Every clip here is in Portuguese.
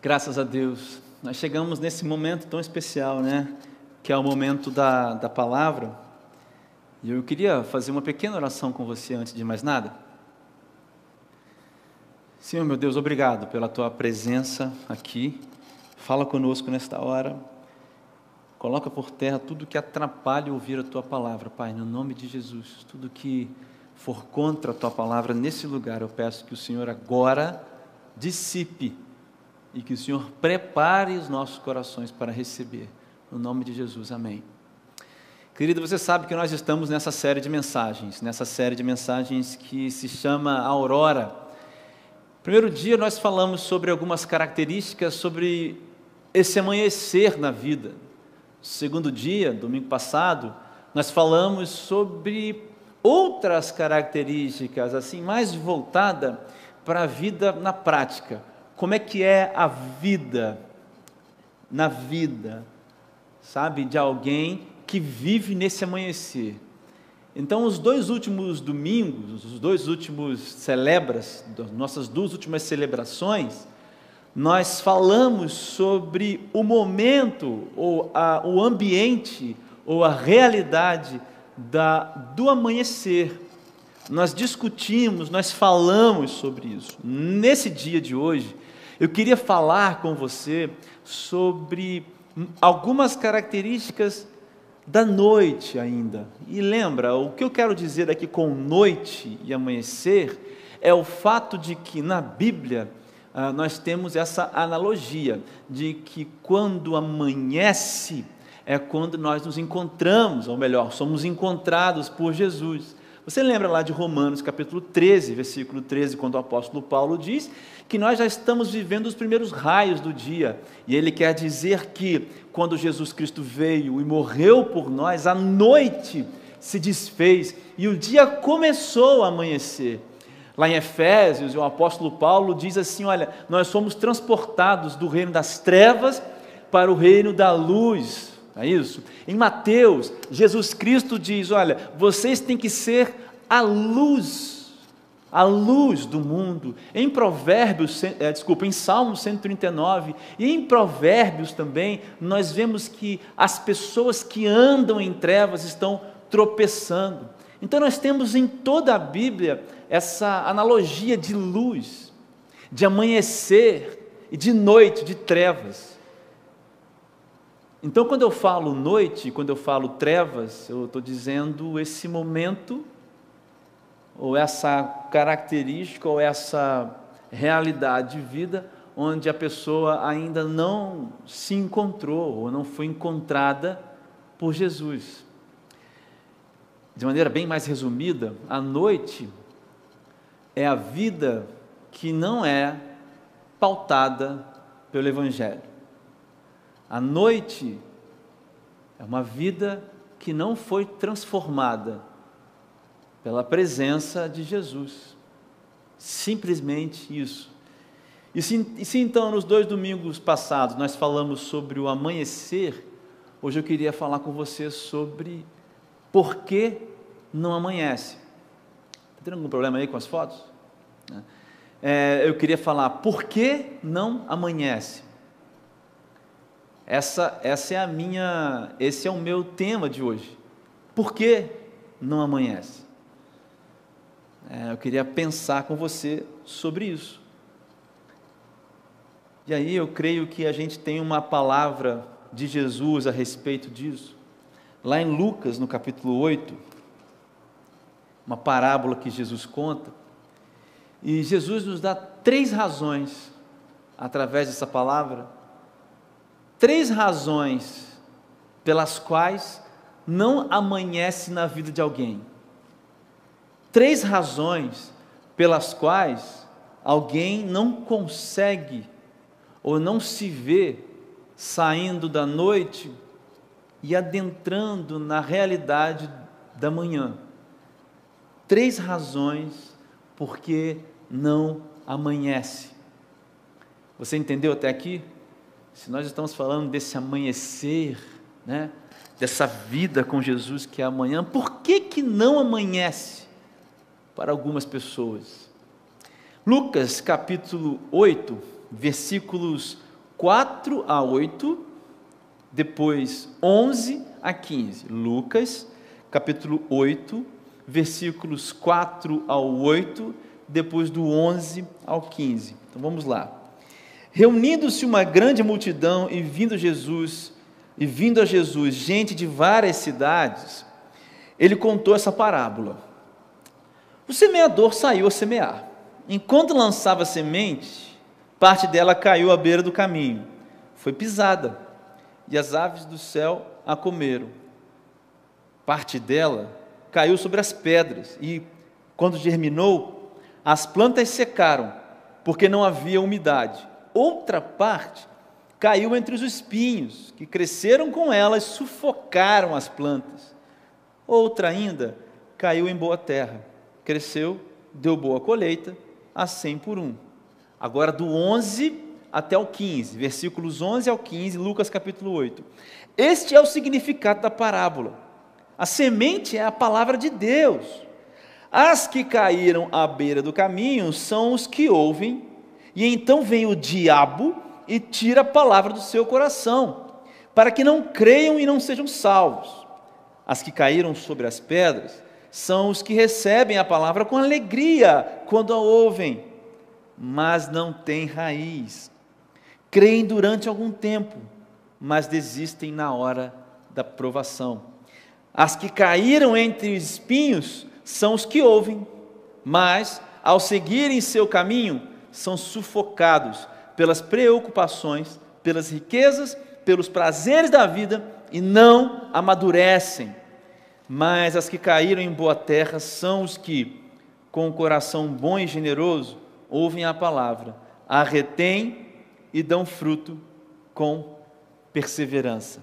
Graças a Deus. Nós chegamos nesse momento tão especial, né? Que é o momento da, da palavra. E eu queria fazer uma pequena oração com você antes de mais nada. Senhor, meu Deus, obrigado pela tua presença aqui. Fala conosco nesta hora. Coloca por terra tudo que atrapalha ouvir a tua palavra, Pai, no nome de Jesus. Tudo que for contra a tua palavra nesse lugar, eu peço que o Senhor agora dissipe e que o Senhor prepare os nossos corações para receber. No nome de Jesus, amém. Querido, você sabe que nós estamos nessa série de mensagens, nessa série de mensagens que se chama Aurora. Primeiro dia nós falamos sobre algumas características sobre esse amanhecer na vida. Segundo dia, domingo passado, nós falamos sobre outras características assim mais voltada para a vida na prática como é que é a vida, na vida, sabe, de alguém que vive nesse amanhecer. Então, os dois últimos domingos, os dois últimos celebras, nossas duas últimas celebrações, nós falamos sobre o momento, ou a, o ambiente, ou a realidade da, do amanhecer. Nós discutimos, nós falamos sobre isso. Nesse dia de hoje, eu queria falar com você sobre algumas características da noite ainda. E lembra, o que eu quero dizer aqui com noite e amanhecer é o fato de que na Bíblia ah, nós temos essa analogia de que quando amanhece é quando nós nos encontramos, ou melhor, somos encontrados por Jesus. Você lembra lá de Romanos capítulo 13, versículo 13, quando o apóstolo Paulo diz que nós já estamos vivendo os primeiros raios do dia, e ele quer dizer que quando Jesus Cristo veio e morreu por nós, a noite se desfez e o dia começou a amanhecer. Lá em Efésios, o apóstolo Paulo diz assim: Olha, nós somos transportados do reino das trevas para o reino da luz é isso? Em Mateus, Jesus Cristo diz: Olha, vocês têm que ser a luz, a luz do mundo. Em Provérbios, é, desculpa, em Salmo 139 e em Provérbios também, nós vemos que as pessoas que andam em trevas estão tropeçando. Então nós temos em toda a Bíblia essa analogia de luz, de amanhecer e de noite, de trevas. Então, quando eu falo noite, quando eu falo trevas, eu estou dizendo esse momento, ou essa característica, ou essa realidade de vida, onde a pessoa ainda não se encontrou, ou não foi encontrada por Jesus. De maneira bem mais resumida, a noite é a vida que não é pautada pelo Evangelho. A noite é uma vida que não foi transformada pela presença de Jesus. Simplesmente isso. E se, e se, então nos dois domingos passados nós falamos sobre o amanhecer, hoje eu queria falar com você sobre por que não amanhece. Está tendo algum problema aí com as fotos? É, eu queria falar por que não amanhece. Essa, essa é a minha, esse é o meu tema de hoje. Por que não amanhece? É, eu queria pensar com você sobre isso. E aí eu creio que a gente tem uma palavra de Jesus a respeito disso. Lá em Lucas, no capítulo 8, uma parábola que Jesus conta. E Jesus nos dá três razões, através dessa palavra, três razões pelas quais não amanhece na vida de alguém. Três razões pelas quais alguém não consegue ou não se vê saindo da noite e adentrando na realidade da manhã. Três razões porque não amanhece. Você entendeu até aqui? Se nós estamos falando desse amanhecer, né, dessa vida com Jesus que é amanhã, por que, que não amanhece para algumas pessoas? Lucas capítulo 8, versículos 4 a 8, depois 11 a 15. Lucas, capítulo 8, versículos 4 ao 8, depois do 11 ao 15. Então vamos lá. Reunindo-se uma grande multidão e vindo Jesus, e vindo a Jesus, gente de várias cidades, ele contou essa parábola. O semeador saiu a semear. Enquanto lançava semente, parte dela caiu à beira do caminho. Foi pisada, e as aves do céu a comeram. Parte dela caiu sobre as pedras, e quando germinou, as plantas secaram, porque não havia umidade. Outra parte caiu entre os espinhos, que cresceram com elas, sufocaram as plantas. Outra ainda caiu em boa terra, cresceu, deu boa colheita, a cem por um. Agora do 11 até o 15, versículos 11 ao 15, Lucas capítulo 8. Este é o significado da parábola. A semente é a palavra de Deus. As que caíram à beira do caminho são os que ouvem, e então vem o diabo e tira a palavra do seu coração, para que não creiam e não sejam salvos. As que caíram sobre as pedras são os que recebem a palavra com alegria quando a ouvem, mas não têm raiz. Creem durante algum tempo, mas desistem na hora da provação. As que caíram entre espinhos são os que ouvem, mas, ao seguirem seu caminho, são sufocados pelas preocupações, pelas riquezas, pelos prazeres da vida e não amadurecem. Mas as que caíram em boa terra são os que, com o coração bom e generoso, ouvem a palavra, a retêm e dão fruto com perseverança.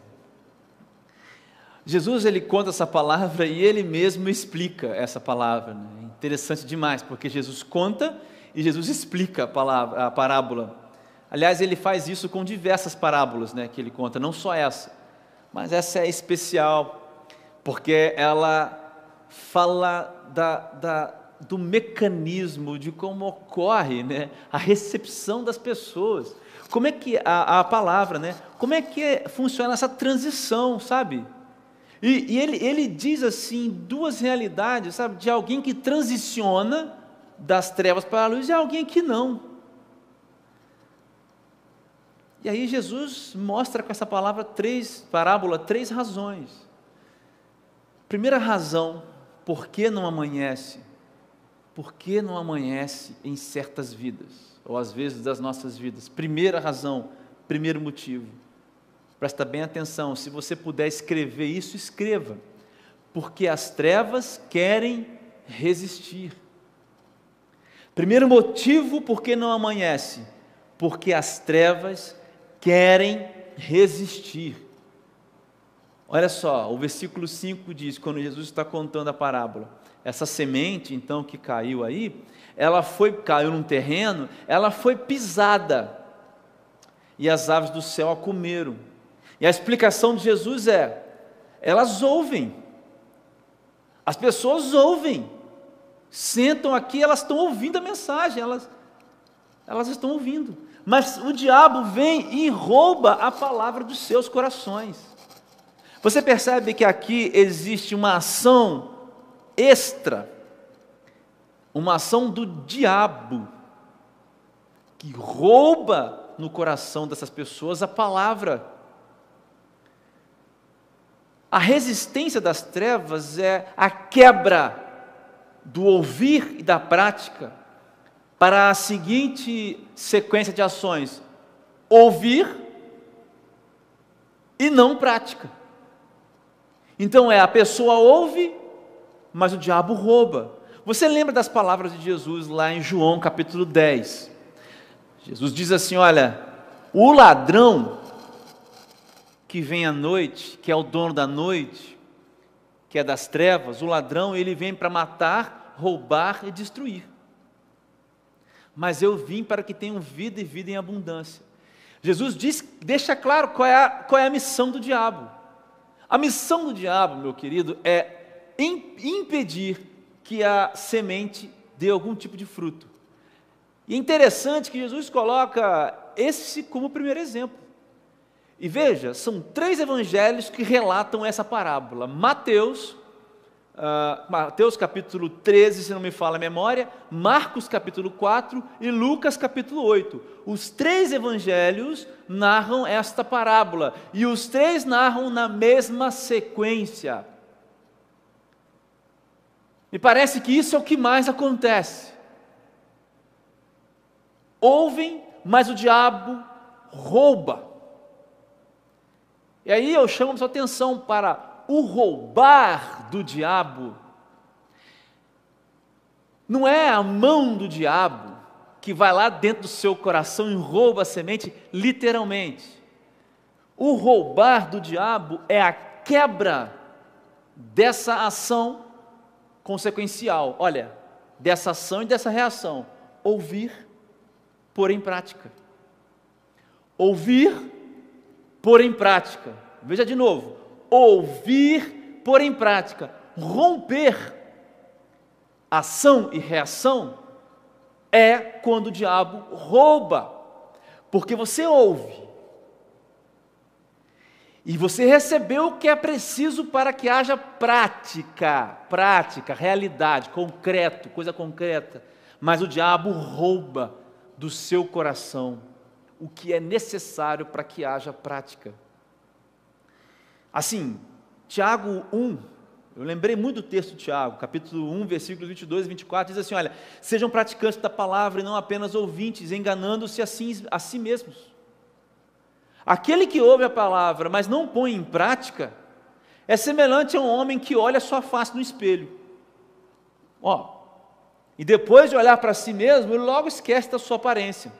Jesus ele conta essa palavra e ele mesmo explica essa palavra. Né? Interessante demais, porque Jesus conta e Jesus explica a, palavra, a parábola. Aliás, ele faz isso com diversas parábolas né, que ele conta, não só essa, mas essa é especial, porque ela fala da, da, do mecanismo de como ocorre né, a recepção das pessoas. Como é que a, a palavra, né? Como é que funciona essa transição, sabe? E, e ele, ele diz assim duas realidades, sabe? De alguém que transiciona das trevas para a luz e alguém que não. E aí Jesus mostra com essa palavra três, parábola, três razões. Primeira razão, por que não amanhece? Por que não amanhece em certas vidas, ou às vezes das nossas vidas? Primeira razão, primeiro motivo. Presta bem atenção, se você puder escrever isso, escreva. Porque as trevas querem resistir. Primeiro motivo por que não amanhece? Porque as trevas querem resistir. Olha só, o versículo 5 diz, quando Jesus está contando a parábola, essa semente, então, que caiu aí, ela foi, caiu num terreno, ela foi pisada, e as aves do céu a comeram. E a explicação de Jesus é: elas ouvem, as pessoas ouvem, sentam aqui, elas estão ouvindo a mensagem, elas, elas estão ouvindo. Mas o diabo vem e rouba a palavra dos seus corações. Você percebe que aqui existe uma ação extra, uma ação do diabo, que rouba no coração dessas pessoas a palavra. A resistência das trevas é a quebra do ouvir e da prática para a seguinte sequência de ações: ouvir e não prática. Então é a pessoa ouve, mas o diabo rouba. Você lembra das palavras de Jesus lá em João capítulo 10? Jesus diz assim: Olha, o ladrão que vem à noite, que é o dono da noite, que é das trevas, o ladrão, ele vem para matar, roubar e destruir mas eu vim para que tenham vida e vida em abundância. Jesus diz, deixa claro qual é, a, qual é a missão do diabo. A missão do diabo, meu querido, é impedir que a semente dê algum tipo de fruto. E é interessante que Jesus coloca esse como primeiro exemplo. E veja, são três evangelhos que relatam essa parábola: Mateus, Uh, Mateus capítulo 13, se não me fala a memória, Marcos capítulo 4 e Lucas capítulo 8. Os três evangelhos narram esta parábola e os três narram na mesma sequência. Me parece que isso é o que mais acontece. Ouvem, mas o diabo rouba. E aí eu chamo a sua atenção para o roubar do diabo não é a mão do diabo que vai lá dentro do seu coração e rouba a semente, literalmente. O roubar do diabo é a quebra dessa ação consequencial. Olha, dessa ação e dessa reação. Ouvir, pôr em prática. Ouvir, pôr em prática. Veja de novo. Ouvir, pôr em prática, romper ação e reação é quando o diabo rouba, porque você ouve. E você recebeu o que é preciso para que haja prática, prática, realidade, concreto, coisa concreta, mas o diabo rouba do seu coração o que é necessário para que haja prática. Assim, Tiago 1, eu lembrei muito do texto de Tiago, capítulo 1, versículos 22 e 24, diz assim: Olha, sejam praticantes da palavra e não apenas ouvintes, enganando-se assim, a si mesmos. Aquele que ouve a palavra, mas não põe em prática, é semelhante a um homem que olha a sua face no espelho. Ó, e depois de olhar para si mesmo, ele logo esquece da sua aparência.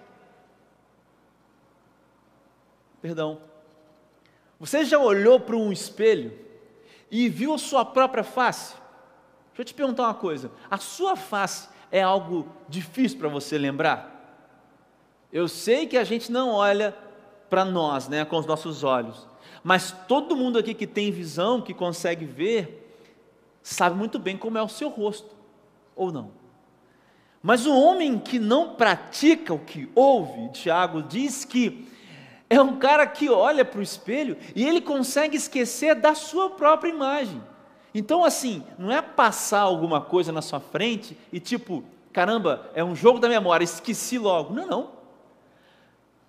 Perdão. Você já olhou para um espelho e viu a sua própria face? Deixa eu te perguntar uma coisa: a sua face é algo difícil para você lembrar? Eu sei que a gente não olha para nós, né, com os nossos olhos, mas todo mundo aqui que tem visão, que consegue ver, sabe muito bem como é o seu rosto, ou não? Mas o homem que não pratica o que ouve, Tiago diz que é um cara que olha para o espelho e ele consegue esquecer da sua própria imagem. Então, assim, não é passar alguma coisa na sua frente e tipo, caramba, é um jogo da memória, esqueci logo. Não, não.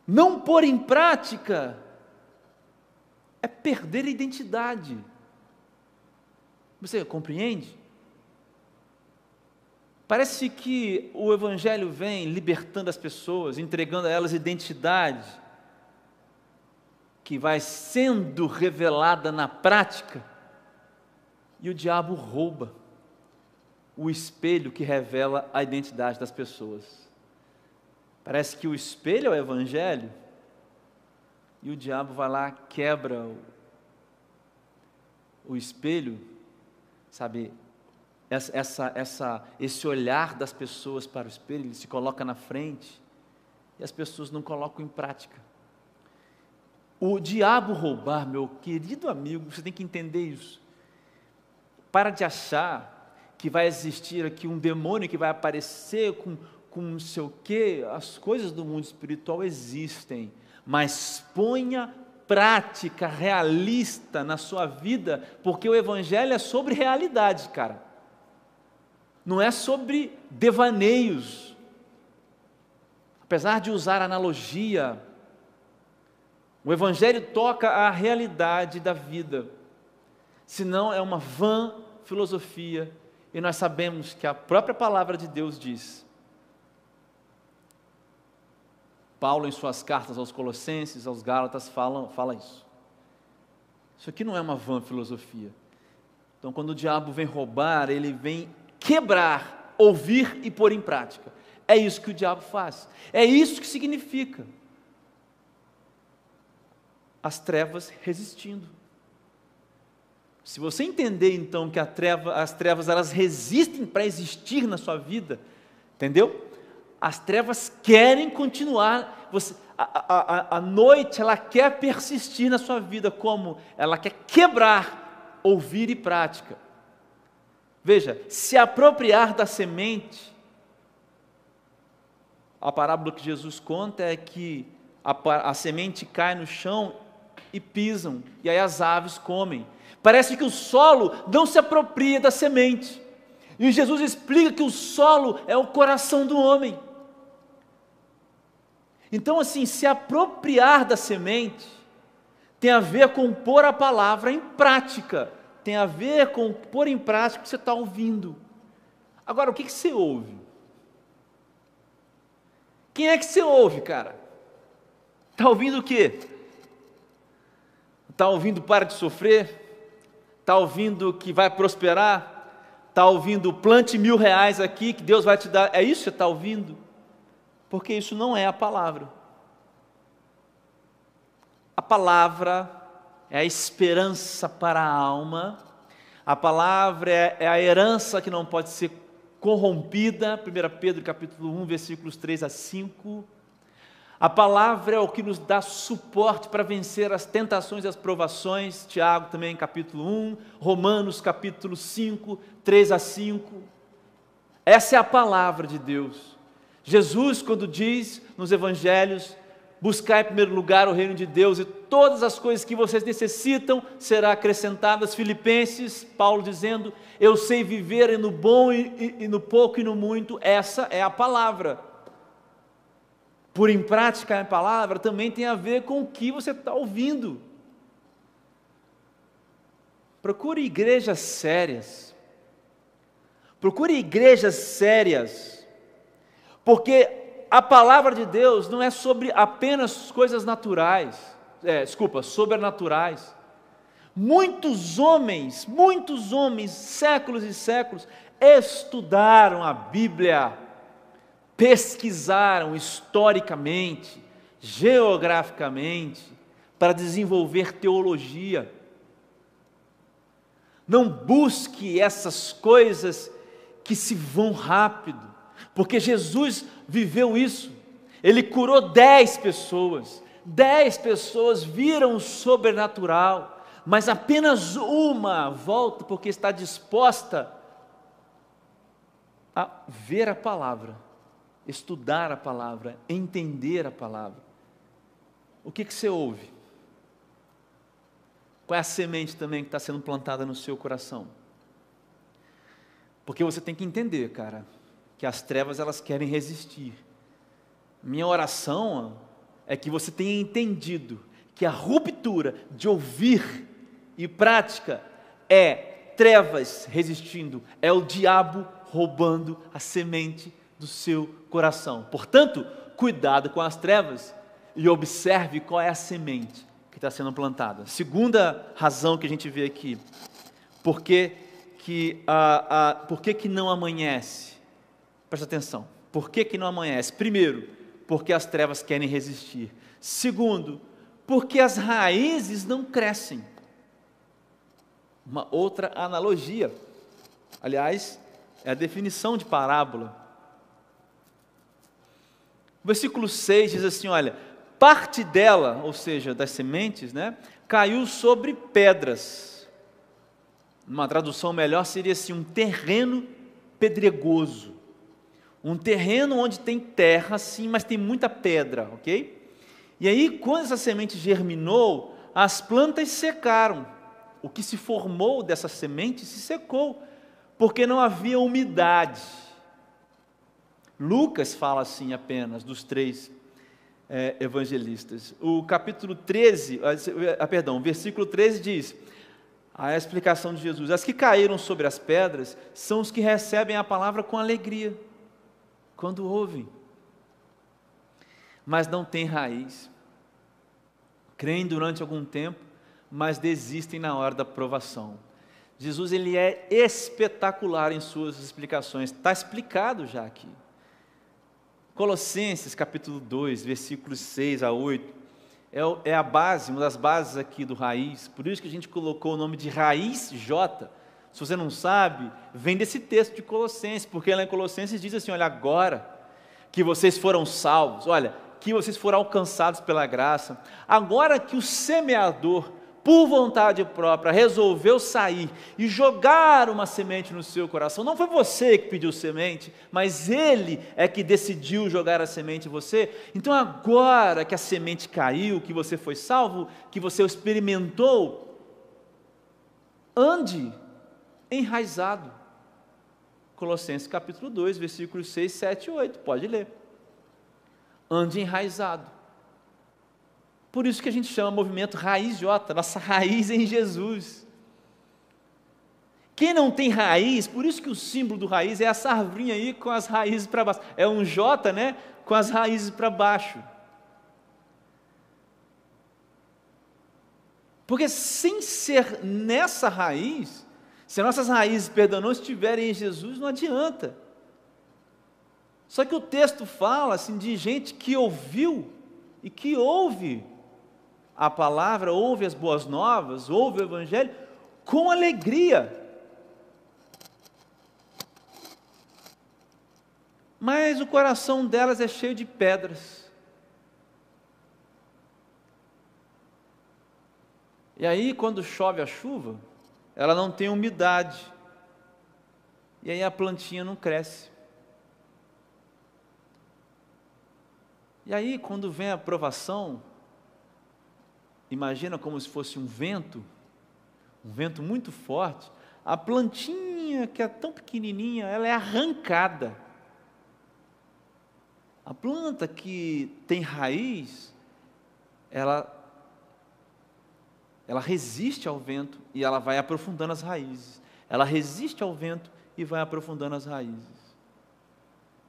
Não pôr em prática é perder a identidade. Você compreende? Parece que o Evangelho vem libertando as pessoas, entregando a elas identidade que vai sendo revelada na prática, e o diabo rouba o espelho que revela a identidade das pessoas. Parece que o espelho é o evangelho, e o diabo vai lá, quebra o, o espelho, sabe? Essa, essa, essa, esse olhar das pessoas para o espelho, ele se coloca na frente, e as pessoas não colocam em prática. O diabo roubar, meu querido amigo, você tem que entender isso. Para de achar que vai existir aqui um demônio que vai aparecer com, com não sei o quê. As coisas do mundo espiritual existem, mas ponha prática realista na sua vida, porque o Evangelho é sobre realidade, cara. Não é sobre devaneios. Apesar de usar analogia, o Evangelho toca a realidade da vida, senão é uma vã filosofia, e nós sabemos que a própria palavra de Deus diz. Paulo, em suas cartas aos Colossenses, aos Gálatas, fala, fala isso. Isso aqui não é uma vã filosofia. Então, quando o diabo vem roubar, ele vem quebrar, ouvir e pôr em prática. É isso que o diabo faz. É isso que significa as trevas resistindo. Se você entender então que treva, as trevas elas resistem para existir na sua vida, entendeu? As trevas querem continuar. Você, a, a, a noite ela quer persistir na sua vida, como ela quer quebrar, ouvir e prática. Veja, se apropriar da semente, a parábola que Jesus conta é que a, a semente cai no chão e pisam, e aí as aves comem. Parece que o solo não se apropria da semente. E Jesus explica que o solo é o coração do homem. Então, assim, se apropriar da semente tem a ver com pôr a palavra em prática, tem a ver com pôr em prática o que você está ouvindo. Agora, o que, que você ouve? Quem é que você ouve, cara? Está ouvindo o quê? Está ouvindo para de sofrer? Está ouvindo que vai prosperar? Está ouvindo plante mil reais aqui que Deus vai te dar? É isso que você está ouvindo? Porque isso não é a palavra. A palavra é a esperança para a alma, a palavra é, é a herança que não pode ser corrompida, 1 Pedro capítulo 1, versículos 3 a 5. A palavra é o que nos dá suporte para vencer as tentações e as provações, Tiago também capítulo 1, Romanos capítulo 5, 3 a 5. Essa é a palavra de Deus. Jesus, quando diz nos evangelhos, buscar em primeiro lugar o reino de Deus e todas as coisas que vocês necessitam serão acrescentadas. Filipenses, Paulo dizendo: Eu sei viver no bom e, e no pouco e no muito. Essa é a palavra. Por em prática a palavra também tem a ver com o que você está ouvindo. Procure igrejas sérias. Procure igrejas sérias. Porque a palavra de Deus não é sobre apenas coisas naturais, é, desculpa, sobrenaturais. Muitos homens, muitos homens, séculos e séculos, estudaram a Bíblia, pesquisaram historicamente, geograficamente, para desenvolver teologia. Não busque essas coisas que se vão rápido, porque Jesus viveu isso. Ele curou dez pessoas, dez pessoas viram o sobrenatural, mas apenas uma volta porque está disposta a ver a palavra, estudar a palavra, entender a palavra. O que, que você ouve? Qual é a semente também que está sendo plantada no seu coração? Porque você tem que entender, cara, que as trevas elas querem resistir. Minha oração é que você tenha entendido que a ruptura de ouvir e prática é trevas resistindo, é o diabo roubando a semente do seu coração. Portanto, cuidado com as trevas e observe qual é a semente que está sendo plantada. Segunda razão que a gente vê aqui, porque que, ah, por que, que não amanhece? Presta atenção. Por que, que não amanhece? Primeiro, porque as trevas querem resistir. Segundo, porque as raízes não crescem. Uma outra analogia. Aliás, é a definição de parábola. O versículo 6 diz assim: olha, parte dela, ou seja, das sementes, né, caiu sobre pedras. Uma tradução melhor seria assim: um terreno pedregoso. Um terreno onde tem terra, sim, mas tem muita pedra, ok? E aí, quando essa semente germinou, as plantas secaram. O que se formou dessa semente se secou, porque não havia umidade. Lucas fala assim apenas, dos três é, evangelistas. O capítulo 13, ah, ah, perdão, o versículo 13 diz: a explicação de Jesus: As que caíram sobre as pedras são os que recebem a palavra com alegria quando ouvem, mas não têm raiz. Creem durante algum tempo, mas desistem na hora da provação. Jesus ele é espetacular em suas explicações, está explicado já aqui. Colossenses capítulo 2, versículos 6 a 8, é, é a base, uma das bases aqui do raiz, por isso que a gente colocou o nome de raiz J, se você não sabe, vem desse texto de Colossenses, porque lá em Colossenses diz assim: olha, agora que vocês foram salvos, olha, que vocês foram alcançados pela graça, agora que o semeador por vontade própria, resolveu sair e jogar uma semente no seu coração, não foi você que pediu semente, mas ele é que decidiu jogar a semente em você. Então, agora que a semente caiu, que você foi salvo, que você experimentou, ande enraizado. Colossenses capítulo 2, versículos 6, 7 e 8, pode ler. Ande enraizado. Por isso que a gente chama movimento Raiz J, nossa raiz em Jesus. Quem não tem raiz, por isso que o símbolo do raiz é essa arvinha aí com as raízes para baixo. É um J, né? Com as raízes para baixo. Porque sem ser nessa raiz, se nossas raízes, não estiverem em Jesus, não adianta. Só que o texto fala assim de gente que ouviu e que ouve a palavra, ouve as boas novas, ouve o Evangelho com alegria. Mas o coração delas é cheio de pedras. E aí, quando chove a chuva, ela não tem umidade. E aí a plantinha não cresce. E aí, quando vem a provação, imagina como se fosse um vento, um vento muito forte, a plantinha que é tão pequenininha, ela é arrancada. A planta que tem raiz, ela ela resiste ao vento e ela vai aprofundando as raízes. Ela resiste ao vento e vai aprofundando as raízes.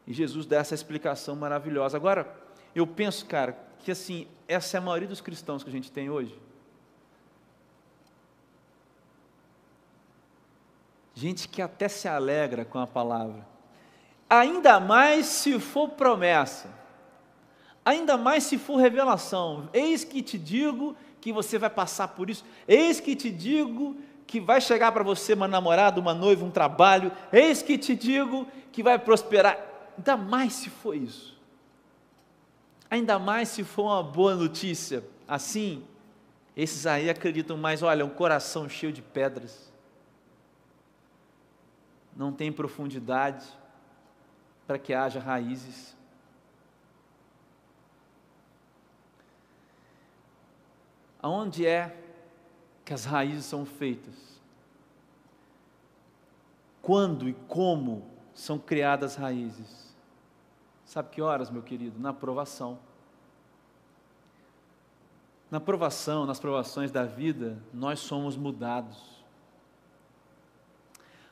E Jesus dá essa explicação maravilhosa. Agora, eu penso, cara, que assim, essa é a maioria dos cristãos que a gente tem hoje. Gente que até se alegra com a palavra. Ainda mais se for promessa. Ainda mais se for revelação. Eis que te digo que você vai passar por isso. Eis que te digo que vai chegar para você uma namorada, uma noiva, um trabalho. Eis que te digo que vai prosperar. Ainda mais se for isso. Ainda mais se for uma boa notícia. Assim, esses aí acreditam mais, olha, um coração cheio de pedras. Não tem profundidade para que haja raízes. Aonde é que as raízes são feitas? Quando e como são criadas raízes? Sabe que horas, meu querido? Na aprovação. Na aprovação, nas provações da vida, nós somos mudados.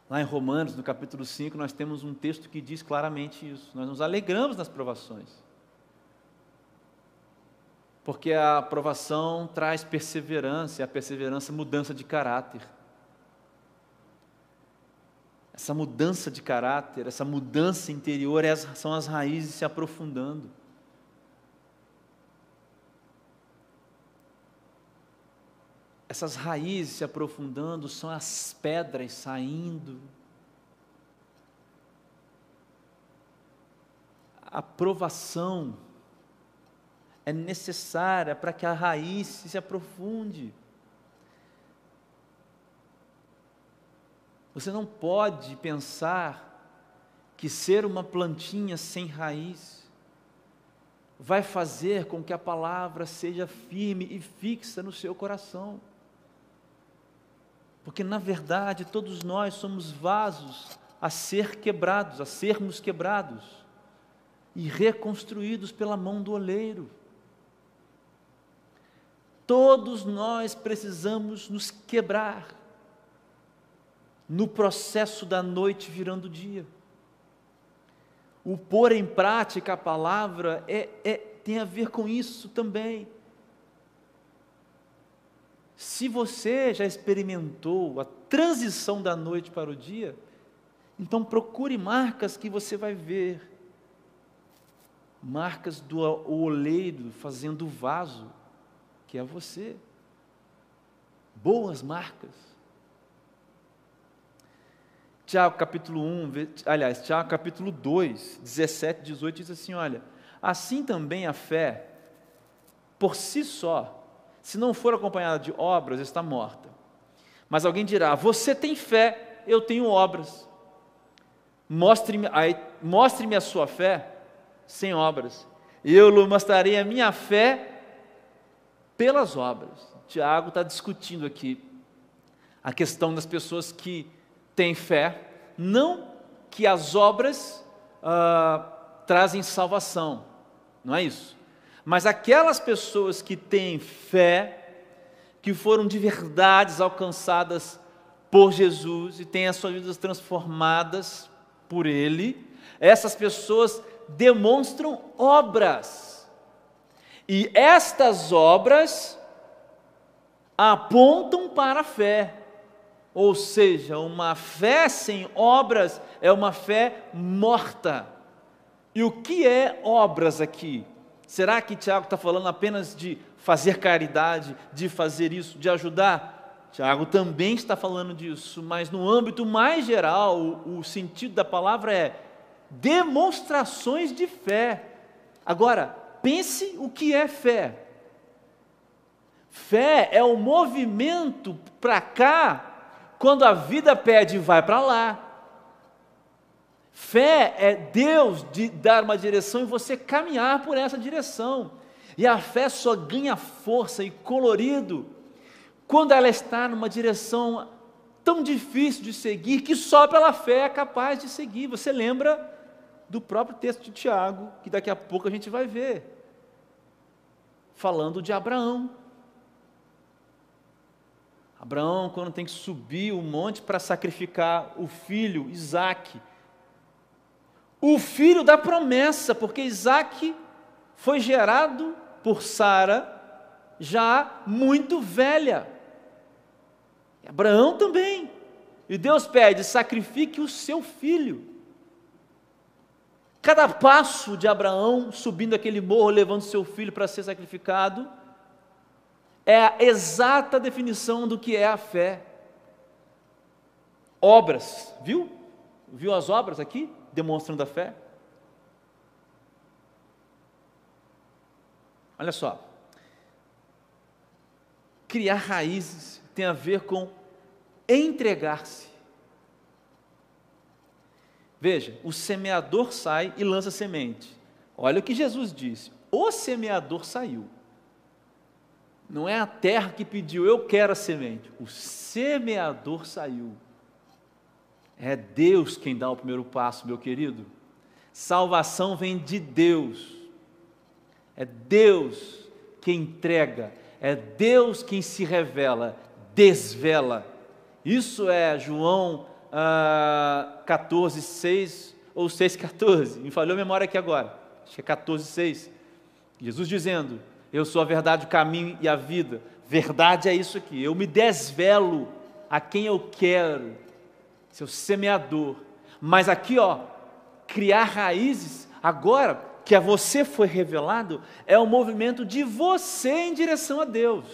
Lá em Romanos, no capítulo 5, nós temos um texto que diz claramente isso. Nós nos alegramos nas provações. Porque a aprovação traz perseverança, e a perseverança mudança de caráter essa mudança de caráter, essa mudança interior, são as raízes se aprofundando. Essas raízes se aprofundando são as pedras saindo. A provação é necessária para que a raiz se aprofunde. Você não pode pensar que ser uma plantinha sem raiz vai fazer com que a palavra seja firme e fixa no seu coração. Porque, na verdade, todos nós somos vasos a ser quebrados, a sermos quebrados e reconstruídos pela mão do oleiro. Todos nós precisamos nos quebrar no processo da noite virando dia. O pôr em prática a palavra é, é, tem a ver com isso também. Se você já experimentou a transição da noite para o dia, então procure marcas que você vai ver. Marcas do oleiro fazendo o vaso, que é você. Boas marcas. Tiago capítulo 1, aliás, Tiago capítulo 2, 17, 18 diz assim: olha, assim também a fé, por si só, se não for acompanhada de obras, está morta. Mas alguém dirá: Você tem fé, eu tenho obras. Mostre-me mostre a sua fé sem obras, eu lhe mostrarei a minha fé pelas obras. Tiago está discutindo aqui a questão das pessoas que têm fé, não que as obras ah, trazem salvação, não é isso? Mas aquelas pessoas que têm fé, que foram de verdades alcançadas por Jesus e têm as suas vidas transformadas por Ele, essas pessoas demonstram obras. E estas obras apontam para a fé. Ou seja, uma fé sem obras é uma fé morta. E o que é obras aqui? Será que Tiago está falando apenas de fazer caridade, de fazer isso, de ajudar? Tiago também está falando disso, mas no âmbito mais geral, o, sentido da palavra é demonstrações de fé. Agora, pense o que é fé. Fé é o movimento para cá, quando a vida pede, vai para lá. Fé é Deus de dar uma direção e você caminhar por essa direção. E a fé só ganha força e colorido quando ela está numa direção tão difícil de seguir que só pela fé é capaz de seguir. Você lembra do próprio texto de Tiago, que daqui a pouco a gente vai ver, falando de Abraão. Abraão, quando tem que subir o monte para sacrificar o filho, Isaque, o filho da promessa, porque Isaque foi gerado por Sara já muito velha. Abraão também. E Deus pede: sacrifique o seu filho. Cada passo de Abraão subindo aquele morro, levando seu filho para ser sacrificado, é a exata definição do que é a fé. Obras, viu? Viu as obras aqui, demonstrando a fé? Olha só. Criar raízes tem a ver com entregar-se. Veja, o semeador sai e lança semente. Olha o que Jesus disse: o semeador saiu. Não é a terra que pediu, eu quero a semente. O semeador saiu. É Deus quem dá o primeiro passo, meu querido. Salvação vem de Deus. É Deus quem entrega. É Deus quem se revela, desvela. Isso é João ah, 14, 6 ou 6, 14. Me falhou a memória aqui agora. Acho que é 14, 6. Jesus dizendo: eu sou a verdade, o caminho e a vida. Verdade é isso aqui. Eu me desvelo a quem eu quero, seu semeador. Mas aqui, ó, criar raízes, agora que a você foi revelado, é o movimento de você em direção a Deus.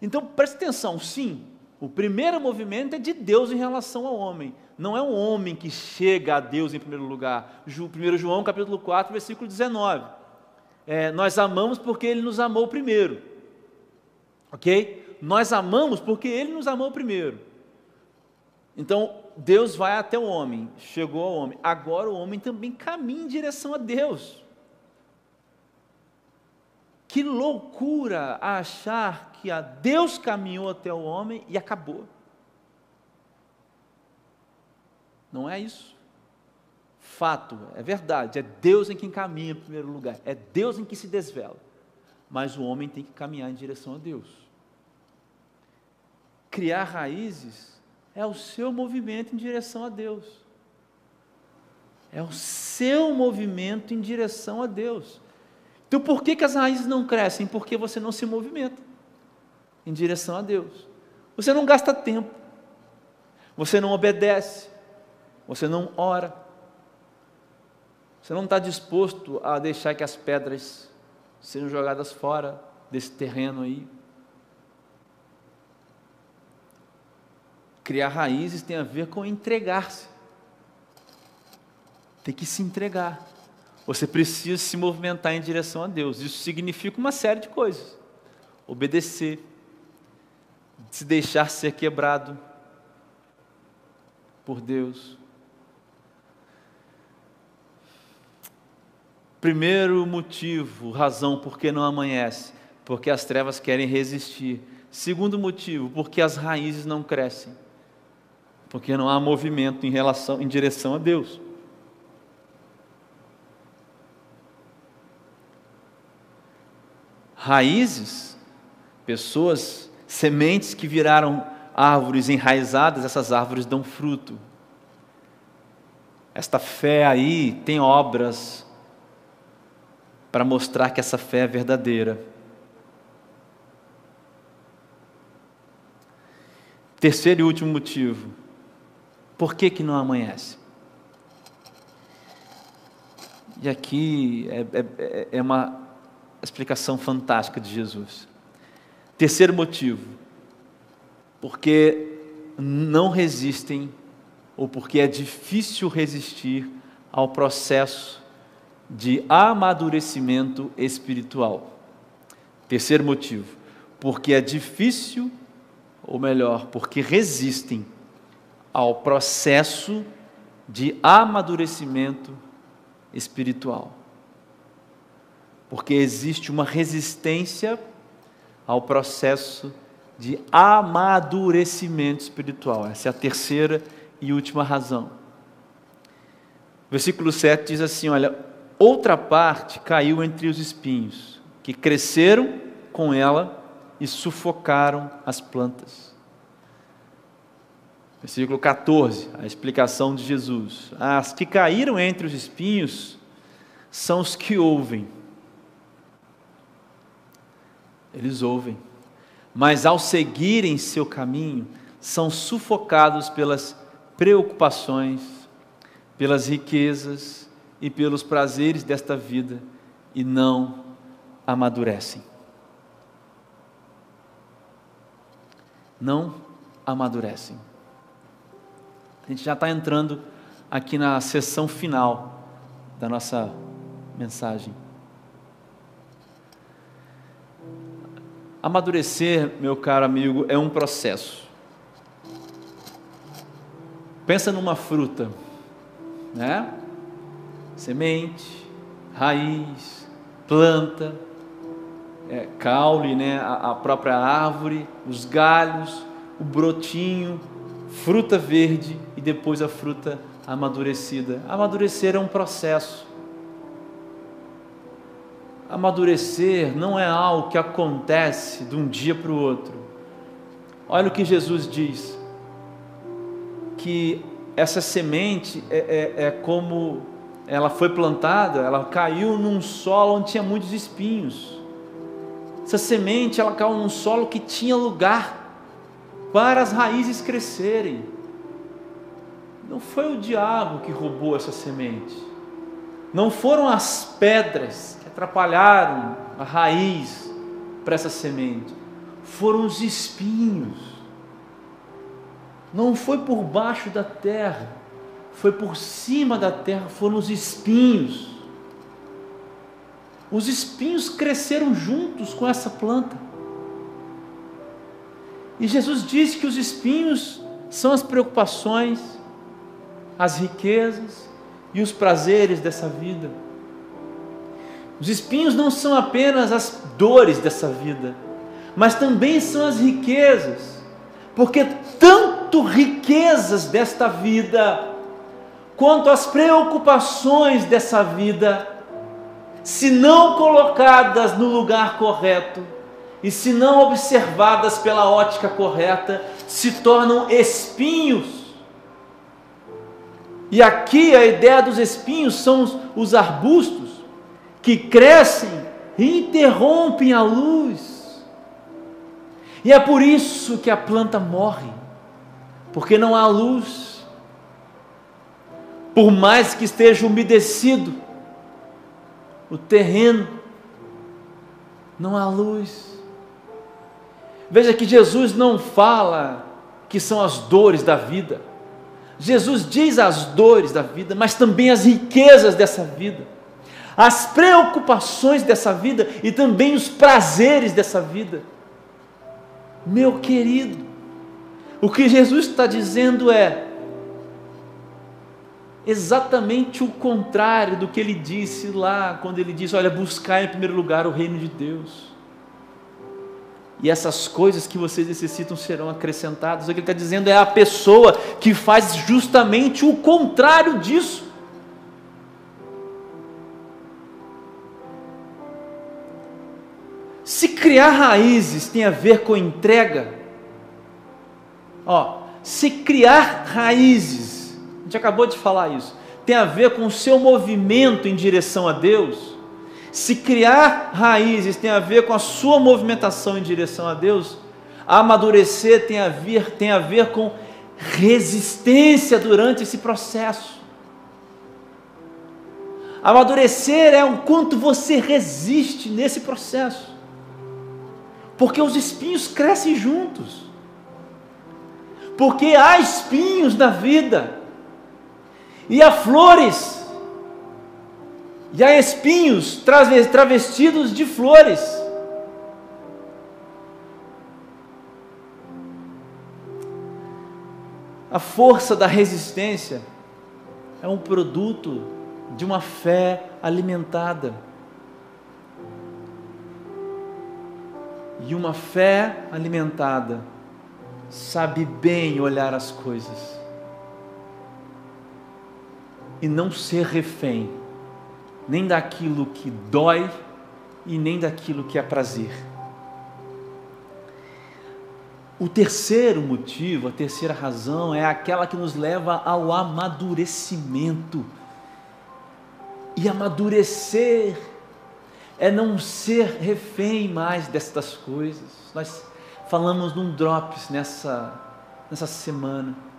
Então preste atenção, sim, o primeiro movimento é de Deus em relação ao homem. Não é um homem que chega a Deus em primeiro lugar. 1 João capítulo 4, versículo 19 é, nós amamos porque Ele nos amou primeiro. Ok? Nós amamos porque Ele nos amou primeiro. Então, Deus vai até o homem, chegou ao homem. Agora o homem também caminha em direção a Deus. Que loucura achar que a Deus caminhou até o homem e acabou. Não é isso fato, é verdade, é Deus em quem caminha em primeiro lugar, é Deus em que se desvela. Mas o homem tem que caminhar em direção a Deus. Criar raízes é o seu movimento em direção a Deus. É o seu movimento em direção a Deus. Então por que, que as raízes não crescem? Porque você não se movimenta em direção a Deus. Você não gasta tempo. Você não obedece. Você não ora. Você não está disposto a deixar que as pedras sejam jogadas fora desse terreno aí. Criar raízes tem a ver com entregar-se. Tem que se entregar. Você precisa se movimentar em direção a Deus. Isso significa uma série de coisas. obedecer, se deixar ser quebrado por Deus. Primeiro motivo, razão por que não amanhece, porque as trevas querem resistir. Segundo motivo, porque as raízes não crescem, porque não há movimento em relação, em direção a Deus. Raízes, pessoas, sementes que viraram árvores enraizadas, essas árvores dão fruto. Esta fé aí tem obras para mostrar que essa fé é verdadeira. Terceiro e último motivo. Por que, que não amanhece? E aqui é, é, é uma explicação fantástica de Jesus. Terceiro motivo. Porque não resistem, ou porque é difícil resistir ao processo de amadurecimento espiritual. Terceiro motivo. Porque é difícil ou melhor, porque resistem ao processo de amadurecimento espiritual. Porque existe uma resistência ao processo de amadurecimento espiritual. Essa é a terceira e última razão. Versículo 7 diz assim: Olha, outra parte caiu entre os espinhos, que cresceram com ela e sufocaram as plantas. Versículo 14, a explicação de Jesus. As que caíram entre os espinhos são os que ouvem. Eles ouvem, mas ao seguirem seu caminho, são sufocados pelas preocupações, pelas riquezas e pelos prazeres desta vida e não amadurecem. não amadurecem. A gente já está entrando aqui na sessão final da nossa mensagem. Amadurecer, meu caro amigo, é um processo. Pensa numa fruta, né? Semente, raiz, planta, é, caule, né, a, a própria árvore, os galhos, o brotinho, fruta verde e depois a fruta amadurecida. Amadurecer é um processo. Amadurecer não é algo que acontece de um dia para o outro. Olha o que Jesus diz: que essa semente é, é, é como ela foi plantada, ela caiu num solo onde tinha muitos espinhos. Essa semente ela caiu num solo que tinha lugar para as raízes crescerem. Não foi o diabo que roubou essa semente. Não foram as pedras que atrapalharam a raiz para essa semente. Foram os espinhos. Não foi por baixo da terra, foi por cima da terra, foram os espinhos os espinhos cresceram juntos com essa planta. E Jesus disse que os espinhos são as preocupações, as riquezas e os prazeres dessa vida. Os espinhos não são apenas as dores dessa vida, mas também são as riquezas, porque tanto riquezas desta vida, quanto as preocupações dessa vida, se não colocadas no lugar correto e se não observadas pela ótica correta, se tornam espinhos. E aqui a ideia dos espinhos são os, os arbustos que crescem e interrompem a luz. E é por isso que a planta morre, porque não há luz. Por mais que esteja umedecido, o terreno, não há luz. Veja que Jesus não fala que são as dores da vida. Jesus diz as dores da vida, mas também as riquezas dessa vida. as preocupações dessa vida e também os prazeres dessa vida. Meu querido, o que Jesus está dizendo é exatamente o contrário do que ele disse lá, quando ele disse: Olha, buscar em primeiro lugar o reino de Deus. E essas coisas que vocês necessitam serão acrescentadas. O que ele está dizendo é a pessoa que faz justamente o contrário disso. Se criar raízes tem a ver com entrega, ó, se criar raízes, gente acabou de falar isso, tem a ver com o seu movimento em direção a Deus, se criar raízes tem a ver com a sua movimentação em direção a Deus, amadurecer tem a ver, tem a ver com resistência durante esse processo. Amadurecer é o quanto você resiste nesse processo porque os espinhos crescem juntos. Porque há espinhos na vida, e há flores, e há espinhos travestidos de flores. A força da resistência é um produto de uma fé alimentada. E uma fé alimentada sabe bem olhar as coisas e não ser refém nem daquilo que dói e nem daquilo que é prazer. O terceiro motivo, a terceira razão é aquela que nos leva ao amadurecimento. E amadurecer é não ser refém mais destas coisas. Nós falamos num drops nessa, nessa semana.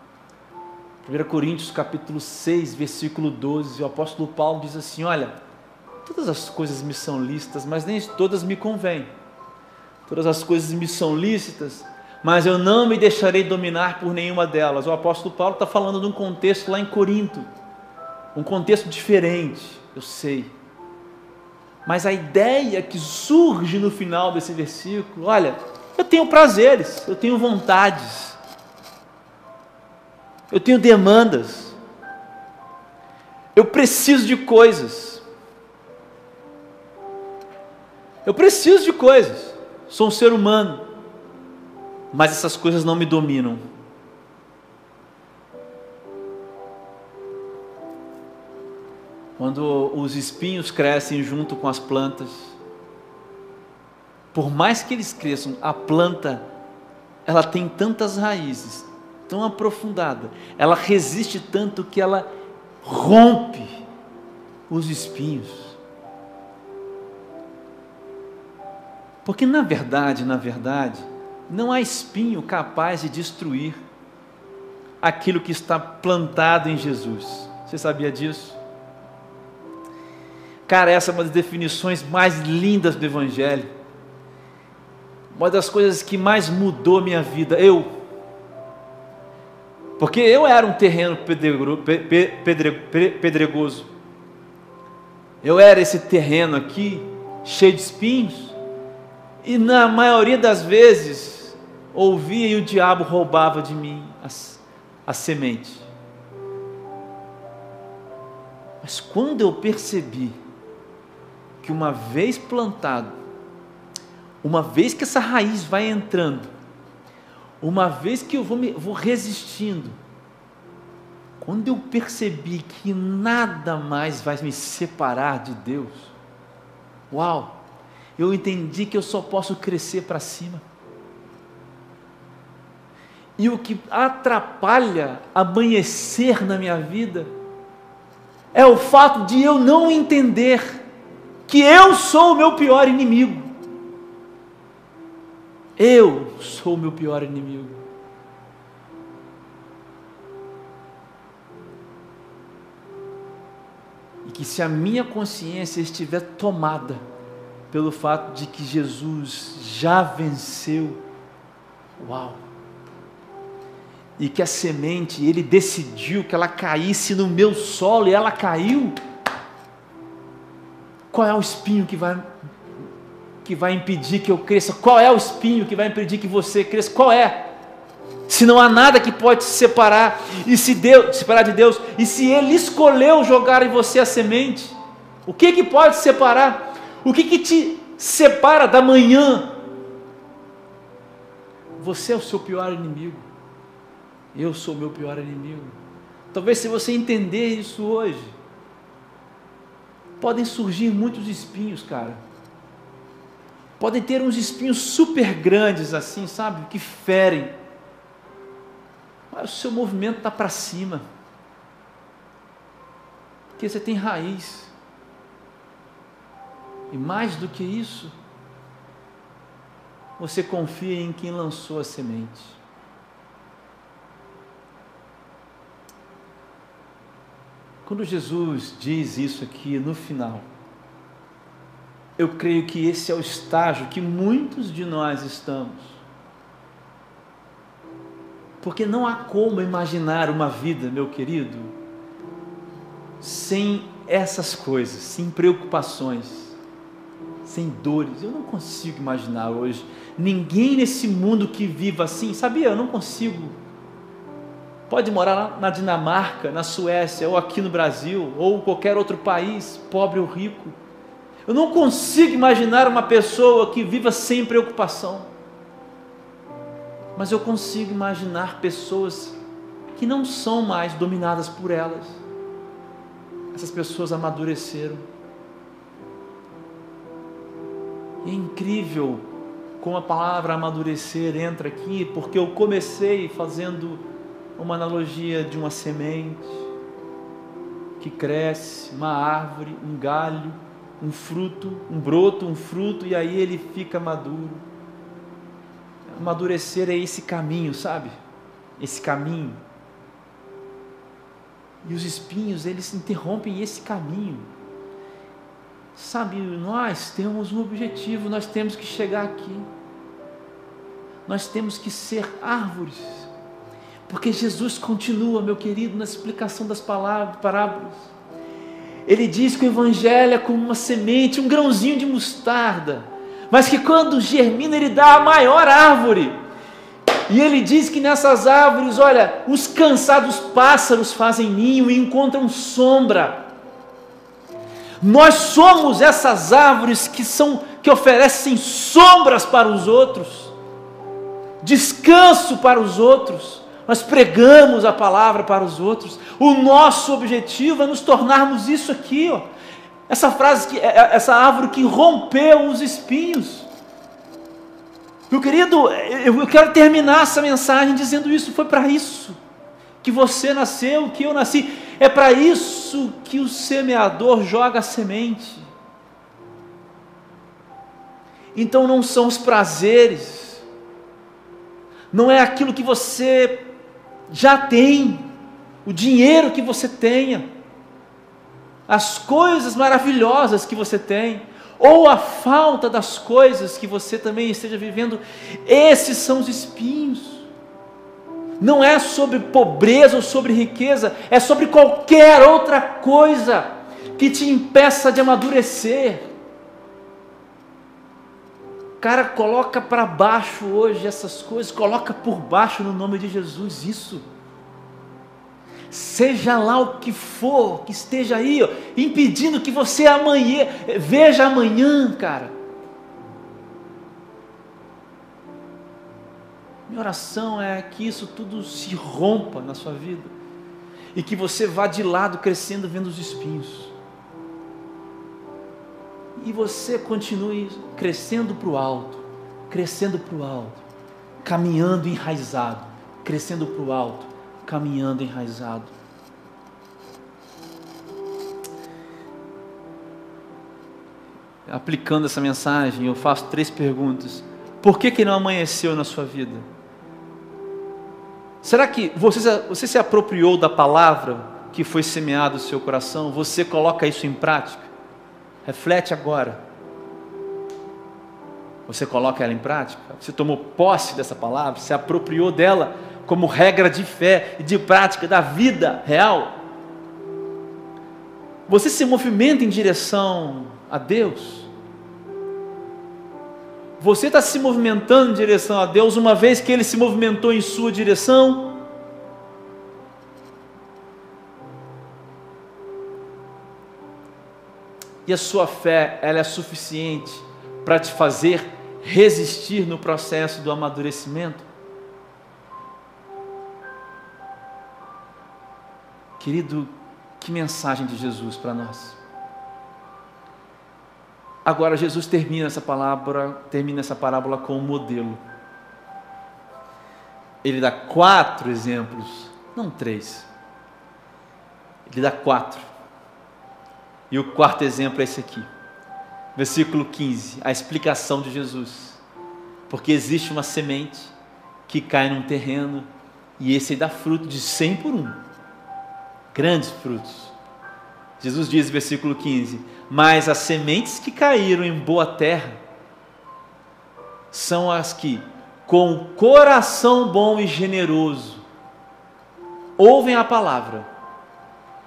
1 Coríntios capítulo 6, versículo 12, o apóstolo Paulo diz assim: Olha, todas as coisas me são lícitas, mas nem todas me convêm. Todas as coisas me são lícitas, mas eu não me deixarei dominar por nenhuma delas. O apóstolo Paulo está falando de um contexto lá em Corinto, um contexto diferente, eu sei. Mas a ideia que surge no final desse versículo, olha, eu tenho prazeres, eu tenho vontades, eu tenho demandas, eu preciso de coisas, eu preciso de coisas, sou um ser humano, mas essas coisas não me dominam. quando os espinhos crescem junto com as plantas, por mais que eles cresçam, a planta ela tem tantas raízes, tão aprofundada, ela resiste tanto que ela rompe os espinhos. Porque na verdade, na verdade, não há espinho capaz de destruir aquilo que está plantado em Jesus. Você sabia disso? Cara, essa é uma das definições mais lindas do Evangelho. Uma das coisas que mais mudou minha vida. Eu. Porque eu era um terreno pedregoso. Eu era esse terreno aqui, cheio de espinhos. E na maioria das vezes, ouvia e o diabo roubava de mim a, a semente. Mas quando eu percebi que uma vez plantado, uma vez que essa raiz vai entrando, uma vez que eu vou, me, vou resistindo, quando eu percebi que nada mais vai me separar de Deus, uau, eu entendi que eu só posso crescer para cima. E o que atrapalha amanhecer na minha vida é o fato de eu não entender que eu sou o meu pior inimigo. Eu sou o meu pior inimigo. E que se a minha consciência estiver tomada pelo fato de que Jesus já venceu, uau! E que a semente, ele decidiu que ela caísse no meu solo e ela caiu Qual é o espinho que vai que vai impedir que eu cresça? Qual é o espinho que vai impedir que você cresça? Qual é? Se não há nada que pode se separar e se Deus, separar de Deus, e se ele escolheu jogar em você a semente, o que que pode separar? O que que te separa da manhã? Você é o seu pior inimigo. Eu sou o meu pior inimigo. Talvez se você entender isso hoje, podem surgir muitos espinhos, cara. Podem ter uns espinhos super grandes assim, sabe? Que ferem. Mas o seu movimento está para cima. Porque você tem raiz. E mais do que isso, você confia em quem lançou a semente. Quando Jesus diz isso aqui no final, eu creio que esse é o estágio que muitos de nós estamos. Porque não há como imaginar uma vida, meu querido, sem essas coisas, sem preocupações, sem dores. Eu não consigo imaginar hoje ninguém nesse mundo que viva assim, sabia? Eu não consigo Pode morar na Dinamarca, na Suécia, ou aqui no Brasil, ou qualquer outro país, pobre ou rico. Eu não consigo imaginar uma pessoa que viva sem preocupação. Mas eu consigo imaginar pessoas que não são mais dominadas por elas. Essas pessoas amadureceram. É incrível como a palavra amadurecer entra aqui, porque eu comecei fazendo uma analogia de uma semente que cresce, uma árvore, um galho, um fruto, um broto, um fruto, e aí ele fica maduro. Amadurecer é esse caminho, sabe? Esse caminho. E os espinhos, eles interrompem esse caminho. Sabe, nós temos um objetivo, nós temos que chegar aqui. Nós temos que ser árvores porque Jesus continua, meu querido, na explicação das palavras, parábolas. Ele diz que o evangelho é como uma semente, um grãozinho de mostarda, mas que quando germina ele dá a maior árvore. E ele diz que nessas árvores, olha, os cansados pássaros fazem ninho e encontram sombra. Nós somos essas árvores que são que oferecem sombras para os outros, descanso para os outros nós pregamos a palavra para os outros. O nosso objetivo é nos tornarmos isso aqui, ó. Essa frase que é, é, essa árvore que rompeu os espinhos. Meu querido, eu quero terminar essa mensagem dizendo isso, foi para isso que você nasceu, que eu nasci. É para isso que o semeador joga a semente. Então não são os prazeres, não é aquilo que você já tem, o dinheiro que você tenha, as coisas maravilhosas que você tem, ou a falta das coisas que você também esteja vivendo, esses são os espinhos. Não é sobre pobreza ou sobre riqueza, é sobre qualquer outra coisa que te impeça de amadurecer. Cara, coloca para baixo hoje essas coisas, coloca por baixo no nome de Jesus isso. Seja lá o que for que esteja aí, ó, impedindo que você amanhã veja amanhã, cara. Minha oração é que isso tudo se rompa na sua vida e que você vá de lado crescendo vendo os espinhos e você continue crescendo para o alto, crescendo para o alto, caminhando enraizado, crescendo para o alto, caminhando enraizado. Aplicando essa mensagem, eu faço três perguntas. Por que, que não amanheceu na sua vida? Será que você, você se apropriou da palavra que foi semeada no seu coração? Você coloca isso em prática? Reflete agora. Você coloca ela em prática? Você tomou posse dessa palavra? Se apropriou dela como regra de fé e de prática da vida real? Você se movimenta em direção a Deus? Você está se movimentando em direção a Deus uma vez que Ele se movimentou em sua direção? E a sua fé, ela é suficiente para te fazer resistir no processo do amadurecimento? Querido, que mensagem de Jesus para nós. Agora Jesus termina essa palavra, termina essa parábola com um modelo. Ele dá quatro exemplos, não três. Ele dá quatro. E o quarto exemplo é esse aqui. Versículo 15, a explicação de Jesus. Porque existe uma semente que cai num terreno e esse dá fruto de cem por um. Grandes frutos. Jesus diz, versículo 15: Mas as sementes que caíram em boa terra são as que, com coração bom e generoso, ouvem a palavra,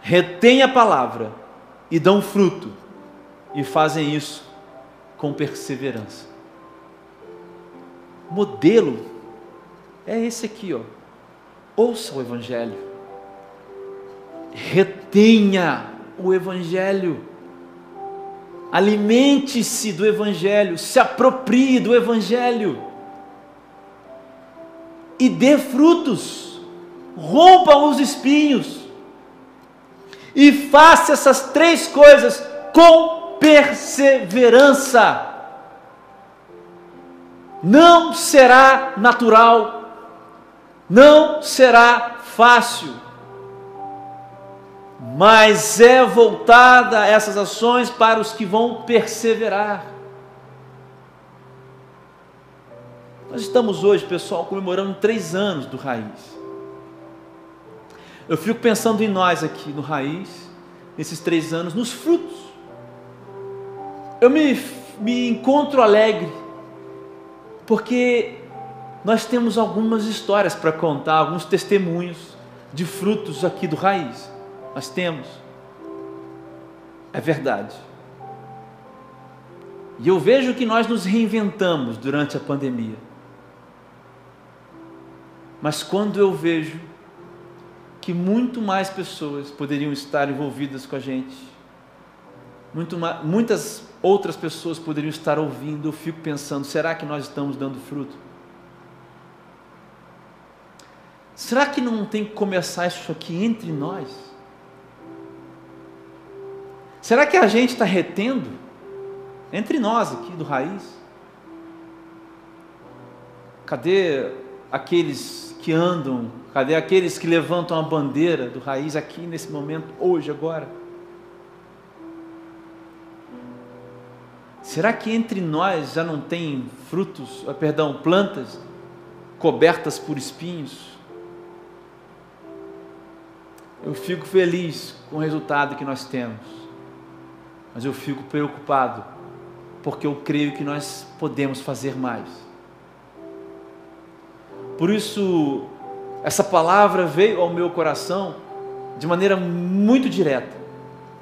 retêm a palavra e dão fruto, e fazem isso com perseverança. O modelo é esse aqui, ó. Ouça o Evangelho, retenha o Evangelho. Alimente-se do Evangelho, se aproprie do Evangelho e dê frutos, rompa os espinhos e faça essas três coisas com perseverança. Não será natural, não será fácil mas é voltada essas ações para os que vão perseverar. Nós estamos hoje, pessoal, comemorando três anos do Raiz. Eu fico pensando em nós aqui no Raiz, nesses três anos, nos frutos. Eu me, me encontro alegre, porque nós temos algumas histórias para contar, alguns testemunhos de frutos aqui do Raiz. Nós temos. É verdade. E eu vejo que nós nos reinventamos durante a pandemia. Mas quando eu vejo que muito mais pessoas poderiam estar envolvidas com a gente, muito mais, muitas outras pessoas poderiam estar ouvindo, eu fico pensando: será que nós estamos dando fruto? Será que não tem que começar isso aqui entre nós? Será que a gente está retendo entre nós aqui do raiz? Cadê aqueles que andam? Cadê aqueles que levantam a bandeira do raiz aqui nesse momento, hoje, agora? Será que entre nós já não tem frutos, ah, perdão, plantas cobertas por espinhos? Eu fico feliz com o resultado que nós temos mas eu fico preocupado, porque eu creio que nós podemos fazer mais. Por isso, essa palavra veio ao meu coração de maneira muito direta.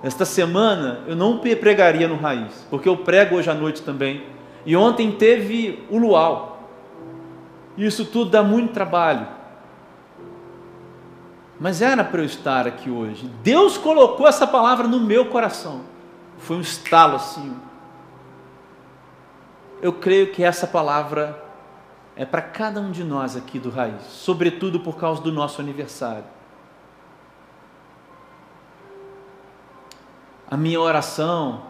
Esta semana eu não pregaria no Raiz, porque eu prego hoje à noite também. E ontem teve o luau. Isso tudo dá muito trabalho. Mas era para eu estar aqui hoje. Deus colocou essa palavra no meu coração. Foi um estalo assim. Eu creio que essa palavra é para cada um de nós aqui do Raiz, sobretudo por causa do nosso aniversário. A minha oração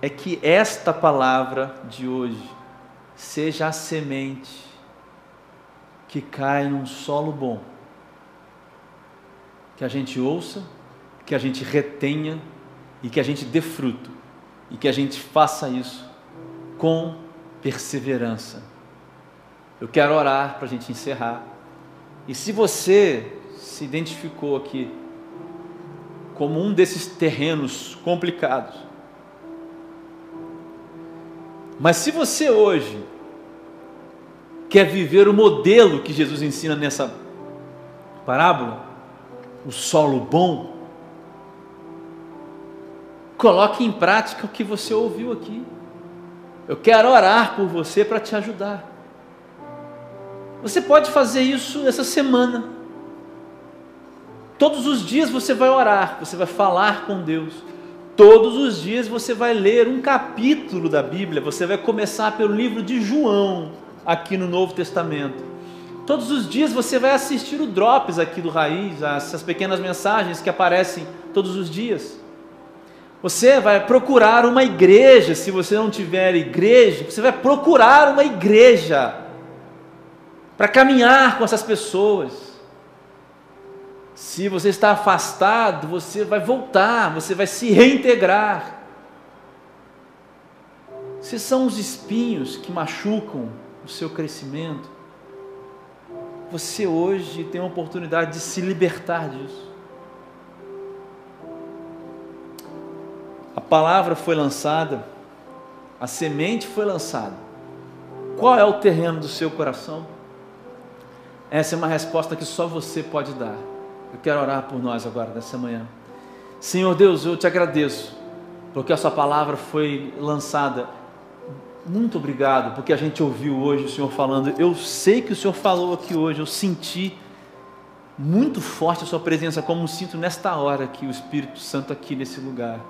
é que esta palavra de hoje seja a semente que cai num solo bom, que a gente ouça, que a gente retenha e que a gente dê fruto e que a gente faça isso com perseverança. Eu quero orar para a gente encerrar. E se você se identificou aqui como um desses terrenos complicados, mas se você hoje quer viver o modelo que Jesus ensina nessa parábola, o solo bom, coloque em prática o que você ouviu aqui. Eu quero orar por você para te ajudar. Você pode fazer isso essa semana. Todos os dias você vai orar, você vai falar com Deus. Todos os dias você vai ler um capítulo da Bíblia, você vai começar pelo livro de João, aqui no Novo Testamento. Todos os dias você vai assistir o Drops aqui do Raiz, essas pequenas mensagens que aparecem todos os dias. Você vai procurar uma igreja, se você não tiver igreja, você vai procurar uma igreja para caminhar com essas pessoas. Se você está afastado, você vai voltar, você vai se reintegrar. Se são os espinhos que machucam o seu crescimento, você hoje tem a oportunidade de se libertar disso. A palavra foi lançada, a semente foi lançada. Qual é o terreno do seu coração? Essa é uma resposta que só você pode dar. Eu quero orar por nós agora, nessa manhã. Senhor Deus, eu te agradeço, porque a Sua palavra foi lançada. Muito obrigado, porque a gente ouviu hoje o Senhor falando. Eu sei que o Senhor falou aqui hoje, eu senti muito forte a Sua presença, como sinto nesta hora aqui, o Espírito Santo aqui nesse lugar.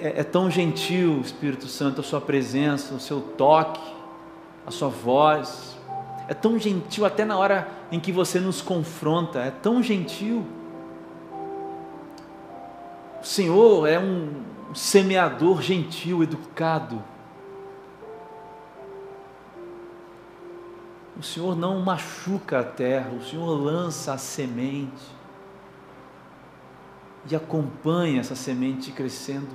É, é tão gentil, Espírito Santo, a Sua presença, o seu toque, a Sua voz. É tão gentil até na hora em que você nos confronta, é tão gentil. O Senhor é um semeador gentil, educado. O Senhor não machuca a terra, o Senhor lança a semente e acompanha essa semente crescendo.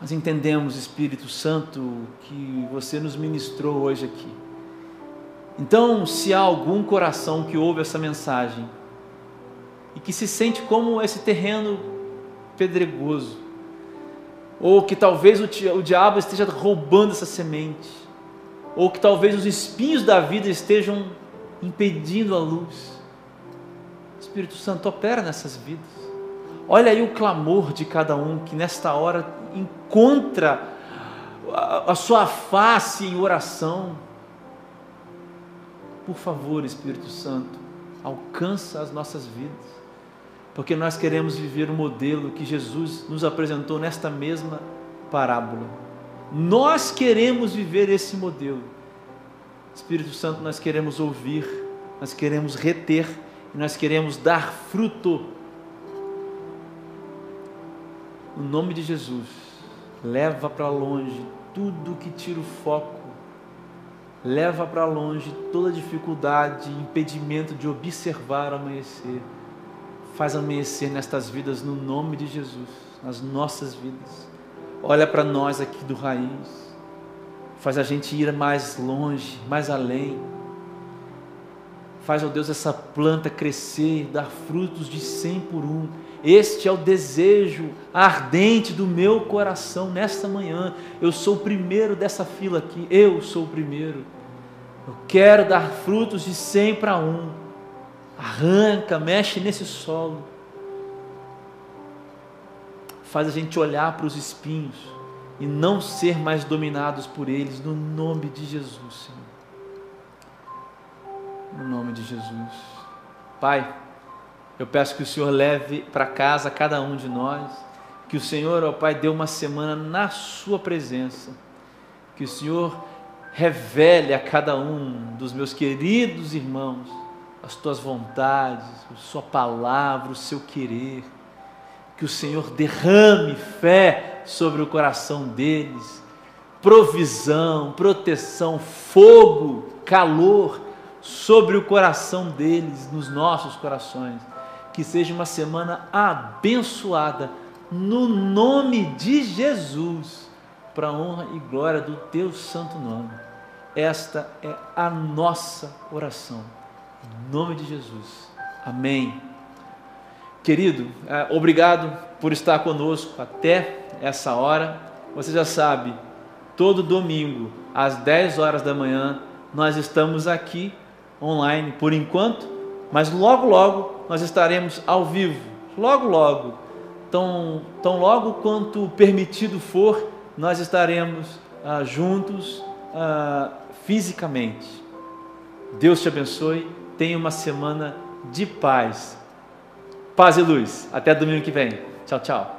Nós entendemos, Espírito Santo, que você nos ministrou hoje aqui. Então, se há algum coração que ouve essa mensagem e que se sente como esse terreno pedregoso, ou que talvez o, diabo esteja roubando essa semente, ou que talvez os espinhos da vida estejam impedindo a luz, Espírito Santo opera nessas vidas. Olha aí o clamor de cada um que nesta hora encontra a, sua face em oração por favor, Espírito Santo, alcança as nossas vidas, porque nós queremos viver o modelo que Jesus nos apresentou nesta mesma parábola. Nós queremos viver esse modelo. Espírito Santo, nós queremos ouvir, nós queremos reter e nós queremos dar fruto. No nome de Jesus, leva para longe tudo que tira o foco leva para longe toda dificuldade, impedimento de observar o amanhecer. Faz amanhecer nestas vidas no nome de Jesus, nas nossas vidas. Olha para nós aqui do raiz. Faz a gente ir mais longe, mais além. Faz, ó Deus, essa planta crescer, dar frutos de cem por um. Este é o desejo ardente do meu coração nesta manhã. Eu sou o primeiro dessa fila aqui. Eu sou o primeiro. Eu quero dar frutos de cem para um. Arranca, mexe nesse solo. Faz a gente olhar para os espinhos e não ser mais dominados por eles, no nome de Jesus, Senhor. No nome de Jesus. Pai, eu peço que o Senhor leve para casa cada um de nós, que o Senhor, ó Pai, dê uma semana na Sua presença, que o Senhor revele a cada um dos meus queridos irmãos as tuas vontades, a sua palavra, o seu querer. Que o Senhor derrame fé sobre o coração deles, provisão, proteção, fogo, calor sobre o coração deles, nos nossos corações. Que seja uma semana abençoada, no nome de Jesus, para a honra e glória do teu santo nome. Esta é a nossa oração. Em nome de Jesus. Amém. Querido, é, obrigado por estar conosco até essa hora. Você já sabe, todo domingo, às 10 horas da manhã, nós estamos aqui online por enquanto, mas logo, logo nós estaremos ao vivo. Logo, logo. tão, tão logo quanto permitido for, nós estaremos ah, juntos ah, fisicamente. Deus te abençoe. Tenha uma semana de paz. Paz e luz. Até domingo que vem. Tchau, tchau.